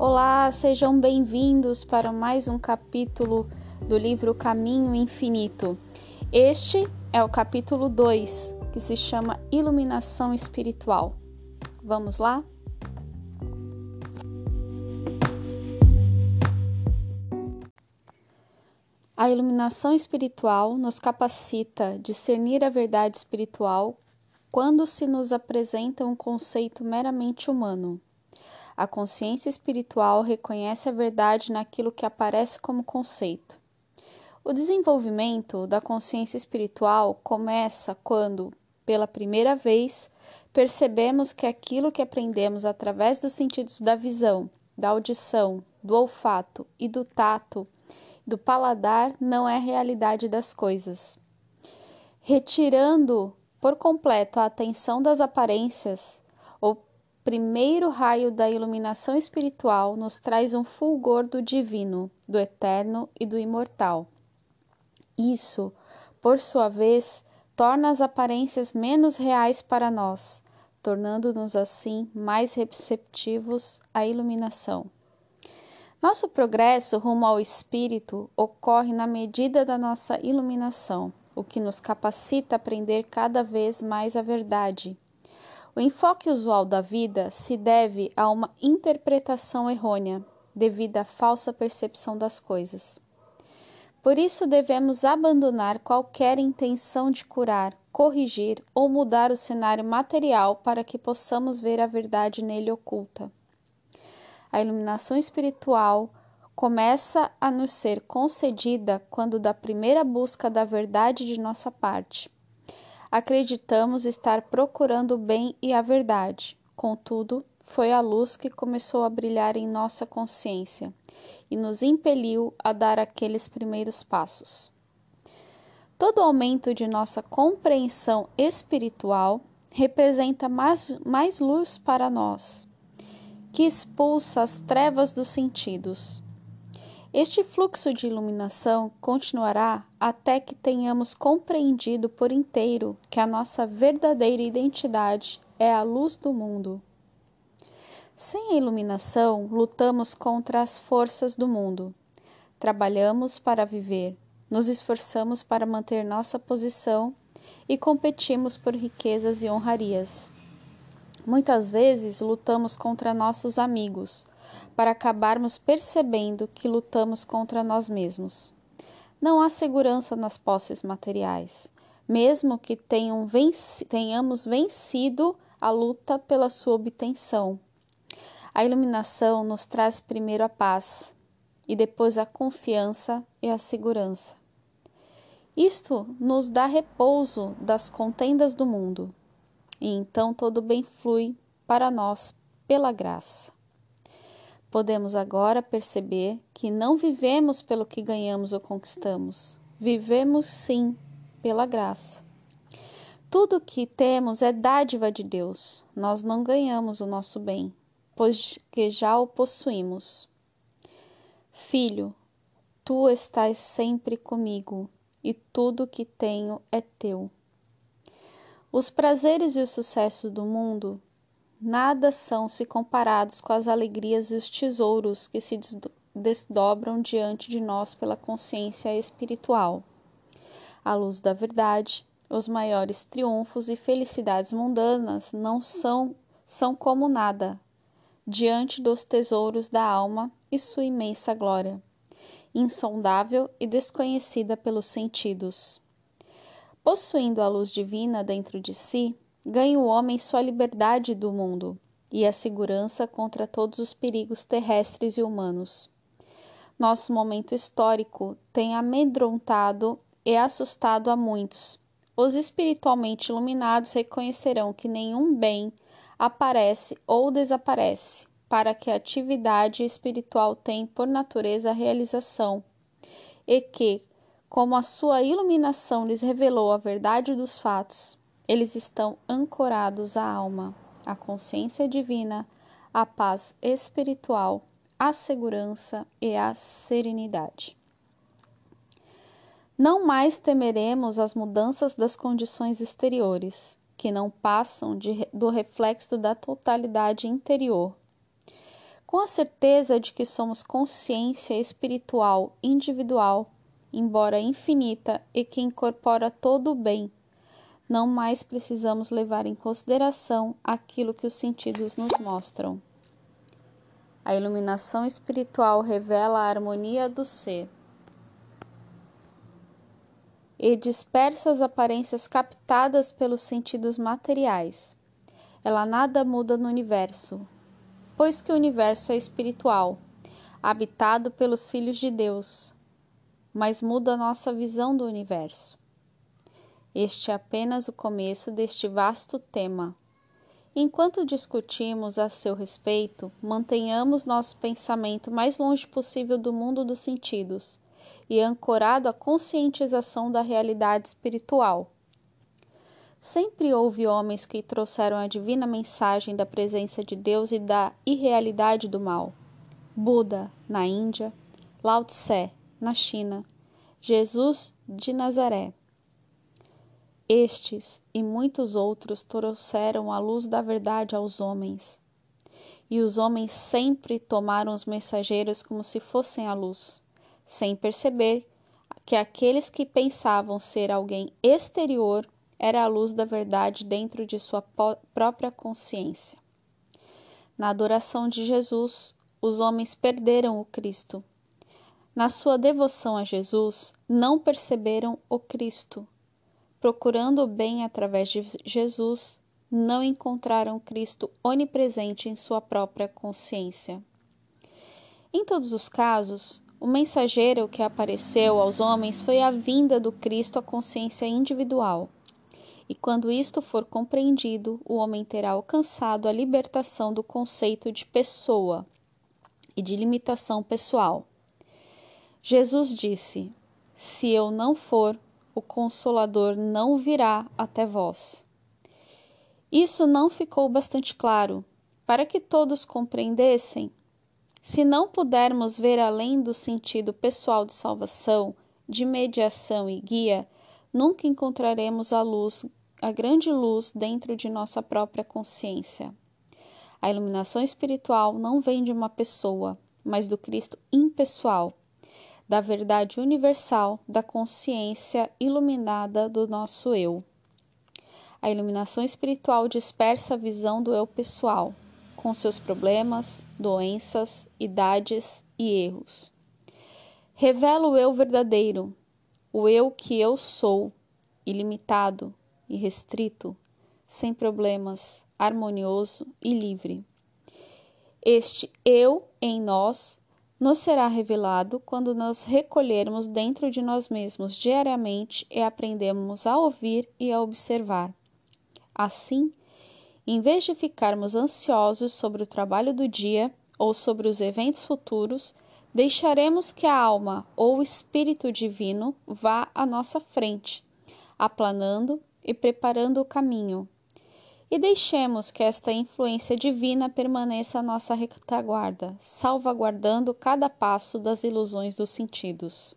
Olá, sejam bem-vindos para mais um capítulo do livro Caminho Infinito. Este é o capítulo 2, que se chama Iluminação Espiritual. Vamos lá? A iluminação espiritual nos capacita a discernir a verdade espiritual quando se nos apresenta um conceito meramente humano. A consciência espiritual reconhece a verdade naquilo que aparece como conceito. O desenvolvimento da consciência espiritual começa quando, pela primeira vez, percebemos que aquilo que aprendemos através dos sentidos da visão, da audição, do olfato e do tato do paladar não é realidade das coisas. Retirando por completo a atenção das aparências, primeiro raio da iluminação espiritual nos traz um fulgor do divino, do eterno e do imortal. Isso, por sua vez, torna as aparências menos reais para nós, tornando-nos assim mais receptivos à iluminação. Nosso progresso rumo ao espírito ocorre na medida da nossa iluminação, o que nos capacita a aprender cada vez mais a verdade. O enfoque usual da vida se deve a uma interpretação errônea, devido à falsa percepção das coisas. Por isso, devemos abandonar qualquer intenção de curar, corrigir ou mudar o cenário material para que possamos ver a verdade nele oculta a iluminação espiritual começa a nos ser concedida quando da primeira busca da verdade de nossa parte. Acreditamos estar procurando o bem e a verdade. Contudo, foi a luz que começou a brilhar em nossa consciência e nos impeliu a dar aqueles primeiros passos. Todo aumento de nossa compreensão espiritual representa mais, mais luz para nós, que expulsa as trevas dos sentidos. Este fluxo de iluminação continuará até que tenhamos compreendido por inteiro que a nossa verdadeira identidade é a luz do mundo. Sem a iluminação, lutamos contra as forças do mundo. Trabalhamos para viver, nos esforçamos para manter nossa posição e competimos por riquezas e honrarias. Muitas vezes lutamos contra nossos amigos, para acabarmos percebendo que lutamos contra nós mesmos. Não há segurança nas posses materiais, mesmo que tenhamos vencido a luta pela sua obtenção. A iluminação nos traz primeiro a paz e depois a confiança e a segurança. Isto nos dá repouso das contendas do mundo e então todo bem flui para nós pela graça. Podemos agora perceber que não vivemos pelo que ganhamos ou conquistamos, vivemos sim pela graça. Tudo o que temos é dádiva de Deus. Nós não ganhamos o nosso bem, pois que já o possuímos. Filho, tu estás sempre comigo, e tudo que tenho é teu. Os prazeres e o sucesso do mundo nada são se comparados com as alegrias e os tesouros que se desdobram diante de nós pela consciência espiritual. À luz da verdade, os maiores triunfos e felicidades mundanas não são são como nada diante dos tesouros da alma e sua imensa glória, insondável e desconhecida pelos sentidos. Possuindo a luz divina dentro de si, ganha o homem sua liberdade do mundo e a segurança contra todos os perigos terrestres e humanos. Nosso momento histórico tem amedrontado e assustado a muitos. Os espiritualmente iluminados reconhecerão que nenhum bem aparece ou desaparece, para que a atividade espiritual tem por natureza a realização, e que, como a sua iluminação lhes revelou a verdade dos fatos, eles estão ancorados à alma, à consciência divina, à paz espiritual, à segurança e à serenidade. Não mais temeremos as mudanças das condições exteriores, que não passam de, do reflexo da totalidade interior. com a certeza de que somos consciência espiritual individual, embora infinita e que incorpora todo o bem, não mais precisamos levar em consideração aquilo que os sentidos nos mostram. A iluminação espiritual revela a harmonia do ser e dispersa as aparências captadas pelos sentidos materiais. Ela nada muda no universo, pois que o universo é espiritual, habitado pelos filhos de Deus, mas muda a nossa visão do universo. Este é apenas o começo deste vasto tema. Enquanto discutimos a seu respeito, mantenhamos nosso pensamento mais longe possível do mundo dos sentidos e ancorado à conscientização da realidade espiritual. Sempre houve homens que trouxeram a divina mensagem da presença de Deus e da irrealidade do mal. Buda, na Índia, Lao Tse, na China, Jesus de Nazaré. Estes e muitos outros trouxeram a luz da verdade aos homens. E os homens sempre tomaram os mensageiros como se fossem a luz, sem perceber que aqueles que pensavam ser alguém exterior era a luz da verdade dentro de sua própria consciência. Na adoração de Jesus, os homens perderam o Cristo. Na sua devoção a Jesus, não perceberam o Cristo. Procurando o bem através de Jesus, não encontraram Cristo onipresente em sua própria consciência. Em todos os casos, o mensageiro que apareceu aos homens foi a vinda do Cristo à consciência individual e quando isto for compreendido, o homem terá alcançado a libertação do conceito de pessoa e de limitação pessoal. Jesus disse: Se eu não for, o Consolador não virá até vós. Isso não ficou bastante claro para que todos compreendessem. Se não pudermos ver além do sentido pessoal de salvação, de mediação e guia, nunca encontraremos a luz a grande luz dentro de nossa própria consciência. A iluminação espiritual não vem de uma pessoa, mas do Cristo impessoal, da verdade universal, da consciência iluminada do nosso eu. A iluminação espiritual dispersa a visão do eu pessoal, com seus problemas, doenças, idades e erros. Revela o eu verdadeiro, o eu que eu sou, ilimitado, e restrito, sem problemas, harmonioso e livre. Este eu em nós nos será revelado quando nos recolhermos dentro de nós mesmos diariamente e aprendemos a ouvir e a observar. Assim, em vez de ficarmos ansiosos sobre o trabalho do dia ou sobre os eventos futuros, deixaremos que a alma ou o espírito divino vá à nossa frente, aplanando e preparando o caminho. E deixemos que esta influência divina permaneça à nossa retaguarda, salvaguardando cada passo das ilusões dos sentidos.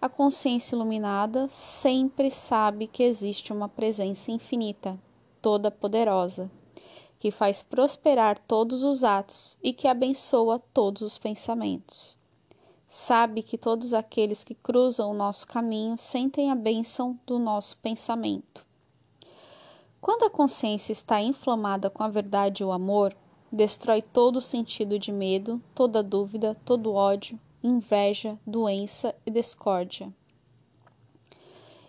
A consciência iluminada sempre sabe que existe uma presença infinita, toda poderosa, que faz prosperar todos os atos e que abençoa todos os pensamentos sabe que todos aqueles que cruzam o nosso caminho sentem a bênção do nosso pensamento. Quando a consciência está inflamada com a verdade e o amor, destrói todo o sentido de medo, toda dúvida, todo ódio, inveja, doença e discórdia.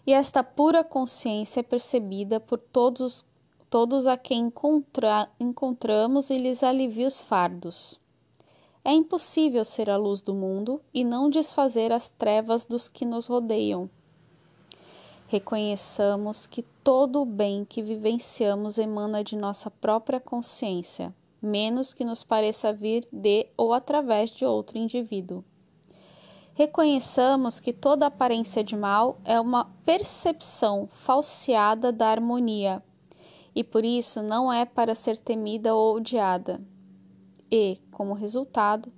E esta pura consciência é percebida por todos, todos a quem encontra, encontramos e lhes alivia os fardos. É impossível ser a luz do mundo e não desfazer as trevas dos que nos rodeiam. Reconheçamos que todo o bem que vivenciamos emana de nossa própria consciência, menos que nos pareça vir de ou através de outro indivíduo. Reconheçamos que toda aparência de mal é uma percepção falseada da harmonia e por isso não é para ser temida ou odiada e, como resultado,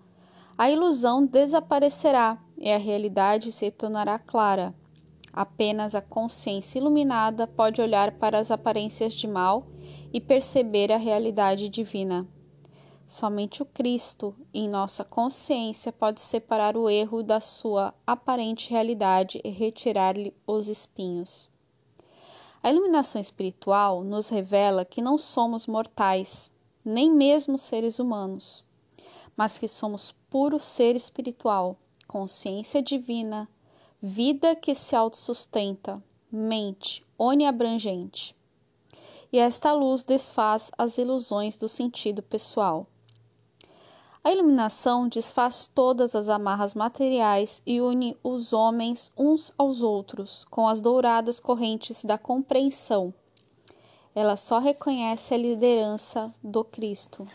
a ilusão desaparecerá e a realidade se tornará clara. Apenas a consciência iluminada pode olhar para as aparências de mal e perceber a realidade divina. Somente o Cristo, em nossa consciência, pode separar o erro da sua aparente realidade e retirar-lhe os espinhos. A iluminação espiritual nos revela que não somos mortais, nem mesmo seres humanos, mas que somos puro ser espiritual, consciência divina, vida que se autossustenta, mente oniabrangente. E esta luz desfaz as ilusões do sentido pessoal. A iluminação desfaz todas as amarras materiais e une os homens uns aos outros com as douradas correntes da compreensão. Ela só reconhece a liderança do Cristo.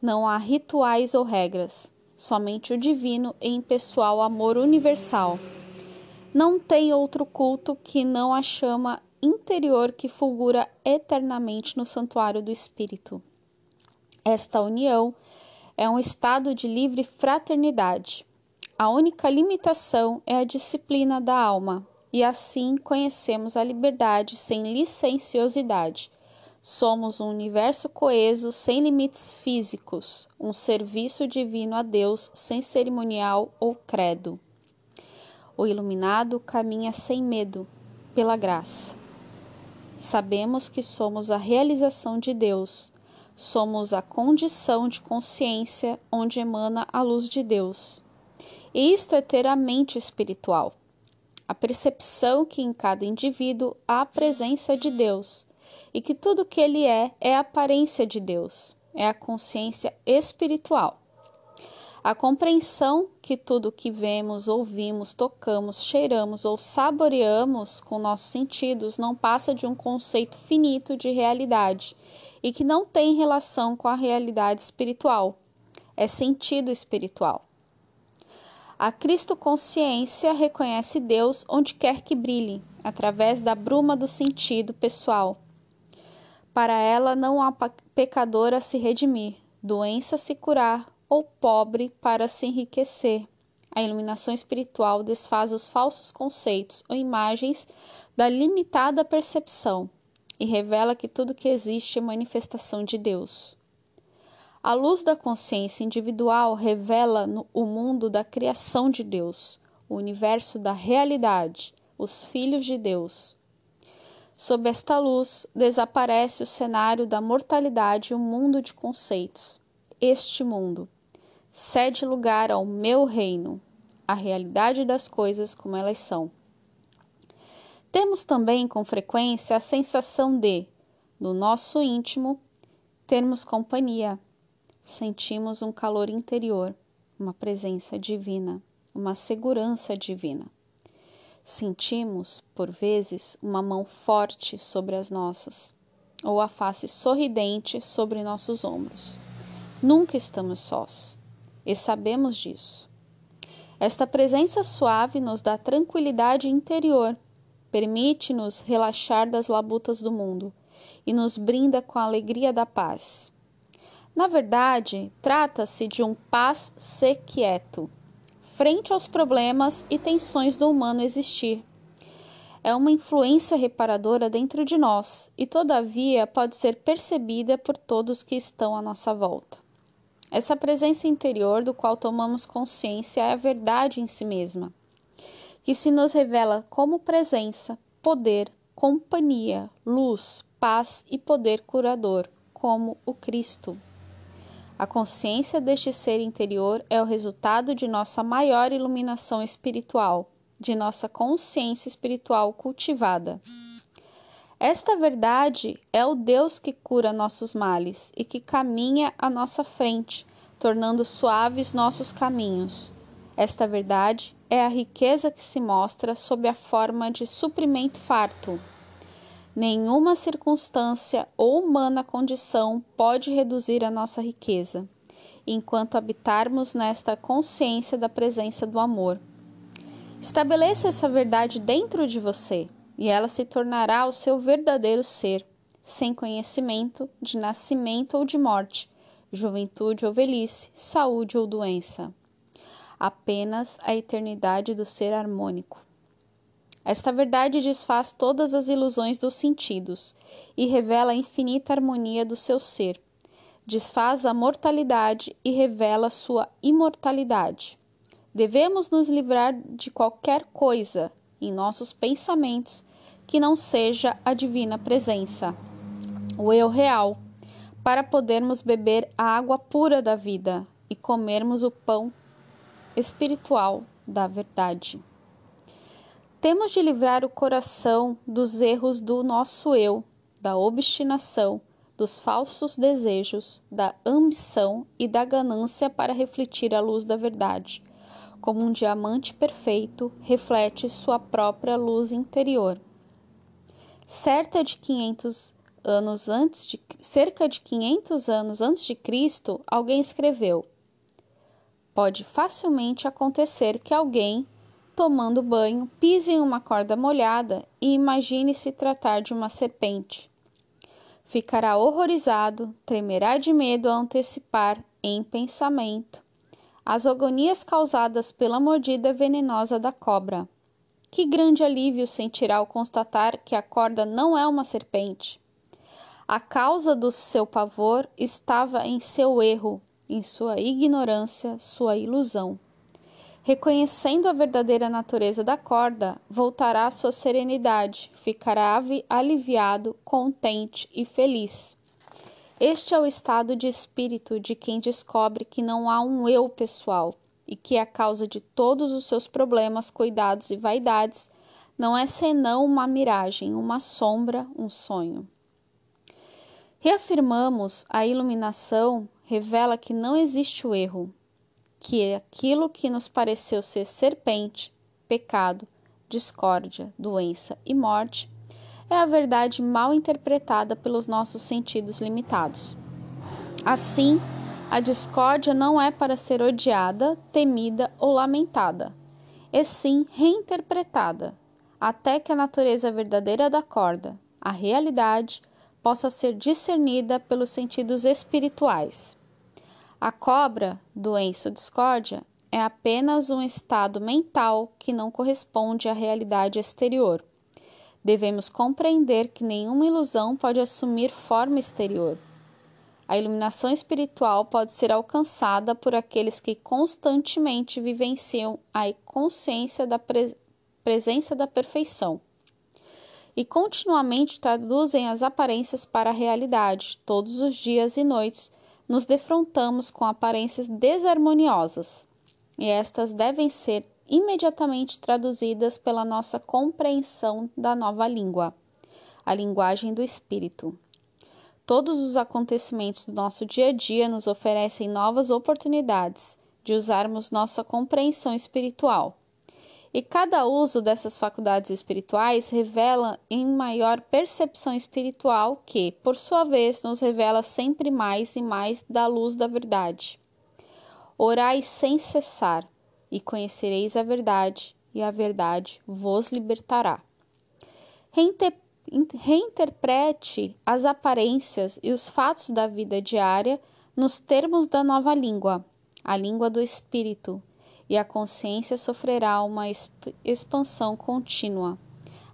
Não há rituais ou regras, somente o divino e impessoal amor universal. Não tem outro culto que não a chama interior que fulgura eternamente no santuário do Espírito. Esta união é um estado de livre fraternidade. A única limitação é a disciplina da alma, e assim conhecemos a liberdade sem licenciosidade. Somos um universo coeso sem limites físicos, um serviço divino a Deus sem cerimonial ou credo. O iluminado caminha sem medo, pela graça. Sabemos que somos a realização de Deus Somos a condição de consciência onde emana a luz de Deus. E isto é ter a mente espiritual, a percepção que em cada indivíduo há a presença de Deus e que tudo que ele é é a aparência de Deus, é a consciência espiritual. A compreensão que tudo que vemos, ouvimos, tocamos, cheiramos ou saboreamos com nossos sentidos não passa de um conceito finito de realidade e que não tem relação com a realidade espiritual, é sentido espiritual. A Cristo consciência reconhece Deus onde quer que brilhe, através da bruma do sentido pessoal. Para ela não há pecador a se redimir, doença a se curar, ou pobre para se enriquecer. A iluminação espiritual desfaz os falsos conceitos ou imagens da limitada percepção e revela que tudo que existe é manifestação de Deus. A luz da consciência individual revela o mundo da criação de Deus, o universo da realidade, os filhos de Deus. Sob esta luz, desaparece o cenário da mortalidade e o mundo de conceitos. Este mundo, cede lugar ao meu reino, a realidade das coisas como elas são. Temos também com frequência a sensação de, no nosso íntimo, termos companhia. Sentimos um calor interior, uma presença divina, uma segurança divina. Sentimos, por vezes, uma mão forte sobre as nossas, ou a face sorridente sobre nossos ombros. Nunca estamos sós e sabemos disso. Esta presença suave nos dá tranquilidade interior, permite-nos relaxar das labutas do mundo e nos brinda com a alegria da paz. Na verdade, trata-se de um paz sequieto, frente aos problemas e tensões do humano existir. É uma influência reparadora dentro de nós e, todavia, pode ser percebida por todos que estão à nossa volta. Essa presença interior do qual tomamos consciência é a verdade em si mesma, que se nos revela como presença, poder, companhia, luz, paz e poder curador, como o Cristo. A consciência deste ser interior é o resultado de nossa maior iluminação espiritual, de nossa consciência espiritual cultivada. Esta verdade é o Deus que cura nossos males e que caminha à nossa frente, tornando suaves nossos caminhos. Esta verdade é a riqueza que se mostra sob a forma de suprimento farto. Nenhuma circunstância ou humana condição pode reduzir a nossa riqueza, enquanto habitarmos nesta consciência da presença do amor. Estabeleça essa verdade dentro de você e ela se tornará o seu verdadeiro ser, sem conhecimento de nascimento ou de morte, juventude ou velhice, saúde ou doença. Apenas a eternidade do ser harmônico. Esta verdade desfaz todas as ilusões dos sentidos e revela a infinita harmonia do seu ser. desfaz a mortalidade e revela sua imortalidade. Devemos nos livrar de qualquer coisa em nossos pensamentos que não seja a divina presença, o eu real, para podermos beber a água pura da vida e comermos o pão espiritual da verdade. Temos de livrar o coração dos erros do nosso eu, da obstinação, dos falsos desejos, da ambição e da ganância para refletir a luz da verdade. Como um diamante perfeito reflete sua própria luz interior. Certa de 500 anos antes de cerca de 500 anos antes de Cristo, alguém escreveu: Pode facilmente acontecer que alguém tomando banho, pise em uma corda molhada e imagine se tratar de uma serpente. Ficará horrorizado, tremerá de medo ao antecipar, em pensamento, as agonias causadas pela mordida venenosa da cobra. Que grande alívio sentirá ao constatar que a corda não é uma serpente. A causa do seu pavor estava em seu erro, em sua ignorância, sua ilusão. Reconhecendo a verdadeira natureza da corda, voltará à sua serenidade, ficará aliviado, contente e feliz. Este é o estado de espírito de quem descobre que não há um eu pessoal e que a causa de todos os seus problemas, cuidados e vaidades não é senão uma miragem, uma sombra, um sonho. Reafirmamos a iluminação revela que não existe o erro, que aquilo que nos pareceu ser serpente, pecado, discórdia, doença e morte é a verdade mal interpretada pelos nossos sentidos limitados. Assim, a discórdia não é para ser odiada, temida ou lamentada, e sim reinterpretada, até que a natureza verdadeira da corda, a realidade, possa ser discernida pelos sentidos espirituais. A cobra, doença ou discórdia, é apenas um estado mental que não corresponde à realidade exterior. Devemos compreender que nenhuma ilusão pode assumir forma exterior. A iluminação espiritual pode ser alcançada por aqueles que constantemente vivenciam a consciência da pres presença da perfeição e continuamente traduzem as aparências para a realidade, todos os dias e noites, nos defrontamos com aparências desarmoniosas, e estas devem ser imediatamente traduzidas pela nossa compreensão da nova língua, a linguagem do espírito. Todos os acontecimentos do nosso dia a dia nos oferecem novas oportunidades de usarmos nossa compreensão espiritual e cada uso dessas faculdades espirituais revela em maior percepção espiritual que, por sua vez, nos revela sempre mais e mais da luz da verdade. Orai sem cessar, e conhecereis a verdade, e a verdade vos libertará. Reinter reinterprete as aparências e os fatos da vida diária nos termos da nova língua, a língua do espírito e a consciência sofrerá uma expansão contínua,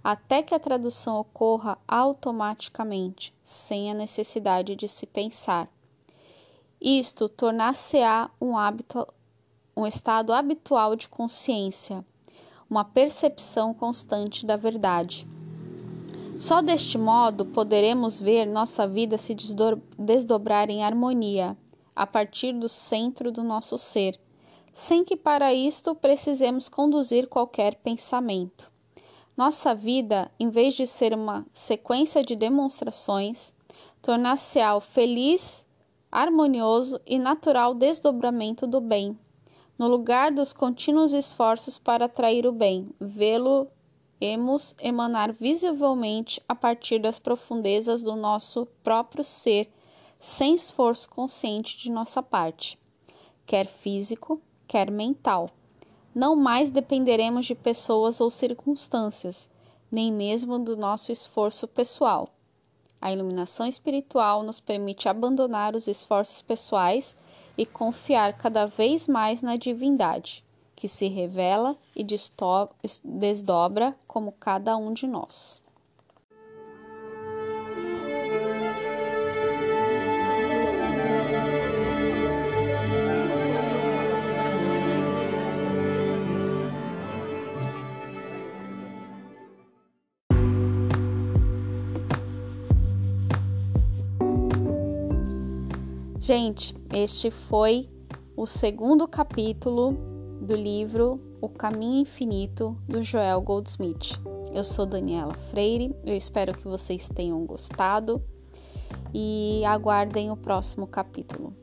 até que a tradução ocorra automaticamente, sem a necessidade de se pensar. Isto tornar-se-á um hábito, um estado habitual de consciência, uma percepção constante da verdade. Só deste modo poderemos ver nossa vida se desdobrar em harmonia, a partir do centro do nosso ser sem que para isto precisemos conduzir qualquer pensamento. Nossa vida, em vez de ser uma sequência de demonstrações, tornar-se-á o feliz, harmonioso e natural desdobramento do bem, no lugar dos contínuos esforços para atrair o bem, vê-lo emos emanar visivelmente a partir das profundezas do nosso próprio ser, sem esforço consciente de nossa parte, quer físico, quer mental. Não mais dependeremos de pessoas ou circunstâncias, nem mesmo do nosso esforço pessoal. A iluminação espiritual nos permite abandonar os esforços pessoais e confiar cada vez mais na divindade, que se revela e desdobra como cada um de nós. Gente, este foi o segundo capítulo do livro O Caminho Infinito do Joel Goldsmith. Eu sou Daniela Freire, eu espero que vocês tenham gostado e aguardem o próximo capítulo.